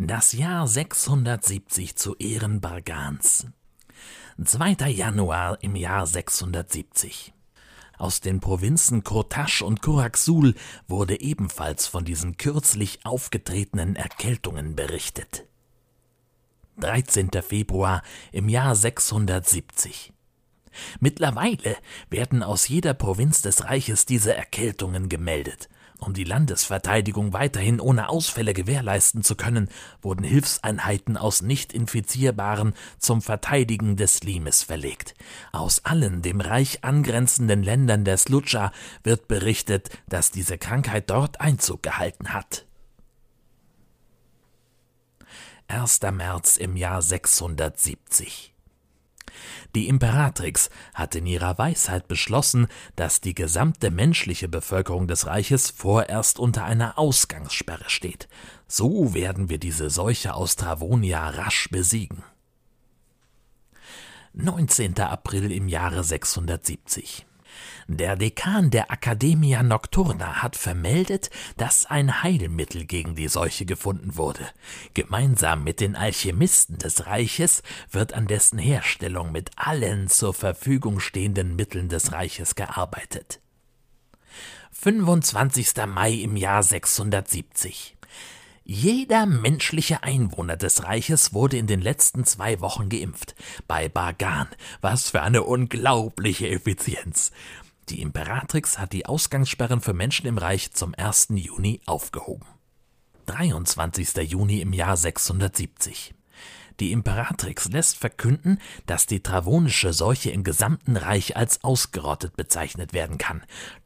Das Jahr 670 zu Ehren Bargans. 2. Januar im Jahr 670. Aus den Provinzen Kurtasch und Kuraksul wurde ebenfalls von diesen kürzlich aufgetretenen Erkältungen berichtet. 13. Februar im Jahr 670. Mittlerweile werden aus jeder Provinz des Reiches diese Erkältungen gemeldet. Um die Landesverteidigung weiterhin ohne Ausfälle gewährleisten zu können, wurden Hilfseinheiten aus nicht infizierbaren zum Verteidigen des Limes verlegt. Aus allen dem Reich angrenzenden Ländern der Slutscha wird berichtet, dass diese Krankheit dort Einzug gehalten hat. 1. März im Jahr 670 die Imperatrix hat in ihrer Weisheit beschlossen, dass die gesamte menschliche Bevölkerung des Reiches vorerst unter einer Ausgangssperre steht. So werden wir diese Seuche aus Travonia rasch besiegen. 19. April im Jahre 670 der Dekan der Academia Nocturna hat vermeldet, dass ein Heilmittel gegen die Seuche gefunden wurde. Gemeinsam mit den Alchemisten des Reiches wird an dessen Herstellung mit allen zur Verfügung stehenden Mitteln des Reiches gearbeitet. 25. Mai im Jahr 670 jeder menschliche Einwohner des Reiches wurde in den letzten zwei Wochen geimpft. Bei Bagan. Was für eine unglaubliche Effizienz. Die Imperatrix hat die Ausgangssperren für Menschen im Reich zum 1. Juni aufgehoben. 23. Juni im Jahr 670. Die Imperatrix lässt verkünden, dass die travonische Seuche im gesamten Reich als ausgerottet bezeichnet werden kann.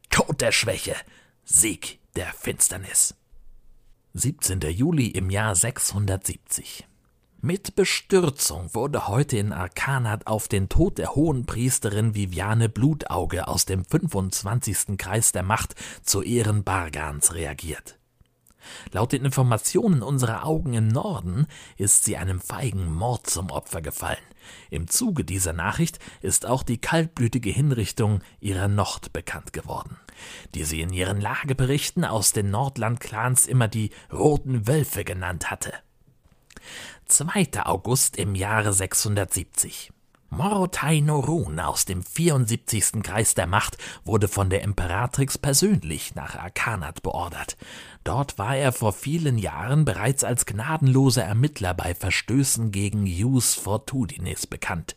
Tod der Schwäche, Sieg der Finsternis. 17. Juli im Jahr 670. Mit Bestürzung wurde heute in Arkanat auf den Tod der Hohenpriesterin Viviane Blutauge aus dem 25. Kreis der Macht zu Ehren Bargans reagiert. Laut den Informationen unserer Augen im Norden ist sie einem feigen Mord zum Opfer gefallen. Im Zuge dieser Nachricht ist auch die kaltblütige Hinrichtung ihrer Nord bekannt geworden, die sie in ihren Lageberichten aus den Nordland-Clans immer die Roten Wölfe genannt hatte. 2. August im Jahre 670. Morotai Norun aus dem 74. Kreis der Macht wurde von der Imperatrix persönlich nach Arkanat beordert. Dort war er vor vielen Jahren bereits als gnadenloser Ermittler bei Verstößen gegen Jus Fortudinis bekannt.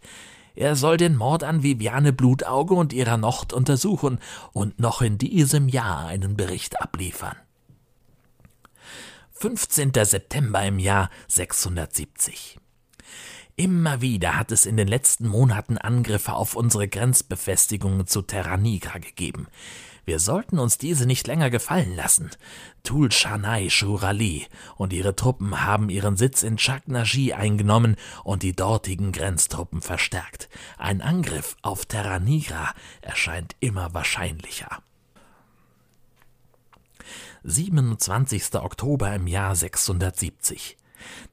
Er soll den Mord an Viviane Blutauge und ihrer Nocht untersuchen und noch in diesem Jahr einen Bericht abliefern. 15. September im Jahr 670. Immer wieder hat es in den letzten Monaten Angriffe auf unsere Grenzbefestigungen zu Terra Nigra gegeben. Wir sollten uns diese nicht länger gefallen lassen. Tul Shanai Shurali und ihre Truppen haben ihren Sitz in Chaknaji eingenommen und die dortigen Grenztruppen verstärkt. Ein Angriff auf Terra Nigra erscheint immer wahrscheinlicher. 27. Oktober im Jahr 670.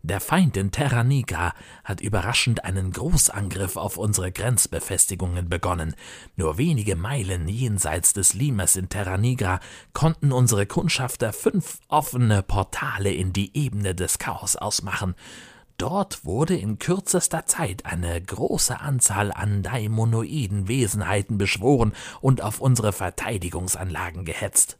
Der Feind in Terra Nigra hat überraschend einen Großangriff auf unsere Grenzbefestigungen begonnen. Nur wenige Meilen jenseits des Limes in Terra Nigra konnten unsere Kundschafter fünf offene Portale in die Ebene des Chaos ausmachen. Dort wurde in kürzester Zeit eine große Anzahl an daimonoiden Wesenheiten beschworen und auf unsere Verteidigungsanlagen gehetzt.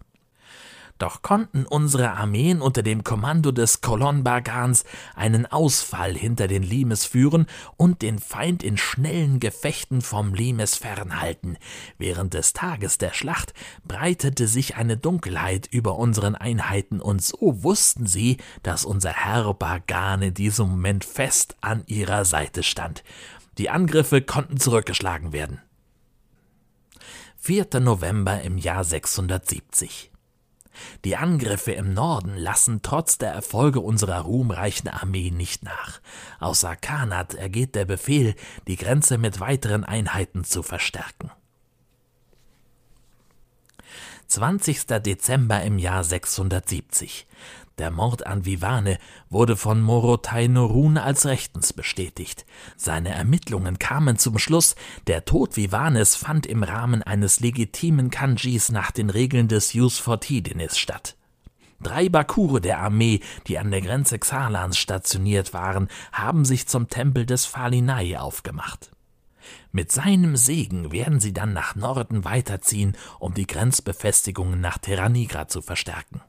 Doch konnten unsere Armeen unter dem Kommando des Kolon Bargans einen Ausfall hinter den Limes führen und den Feind in schnellen Gefechten vom Limes fernhalten. Während des Tages der Schlacht breitete sich eine Dunkelheit über unseren Einheiten und so wussten sie, dass unser Herr Bargan in diesem Moment fest an ihrer Seite stand. Die Angriffe konnten zurückgeschlagen werden. 4. November im Jahr 670 die Angriffe im Norden lassen trotz der Erfolge unserer ruhmreichen Armee nicht nach. Aus Arkanat ergeht der Befehl, die Grenze mit weiteren Einheiten zu verstärken. 20. Dezember im Jahr 670. Der Mord an Vivane wurde von Morotai Norun als rechtens bestätigt. Seine Ermittlungen kamen zum Schluss, der Tod Vivanes fand im Rahmen eines legitimen Kanjis nach den Regeln des Jus Fortidinis statt. Drei Bakure der Armee, die an der Grenze Xalans stationiert waren, haben sich zum Tempel des Falinai aufgemacht. Mit seinem Segen werden sie dann nach Norden weiterziehen, um die Grenzbefestigungen nach Terranigra zu verstärken.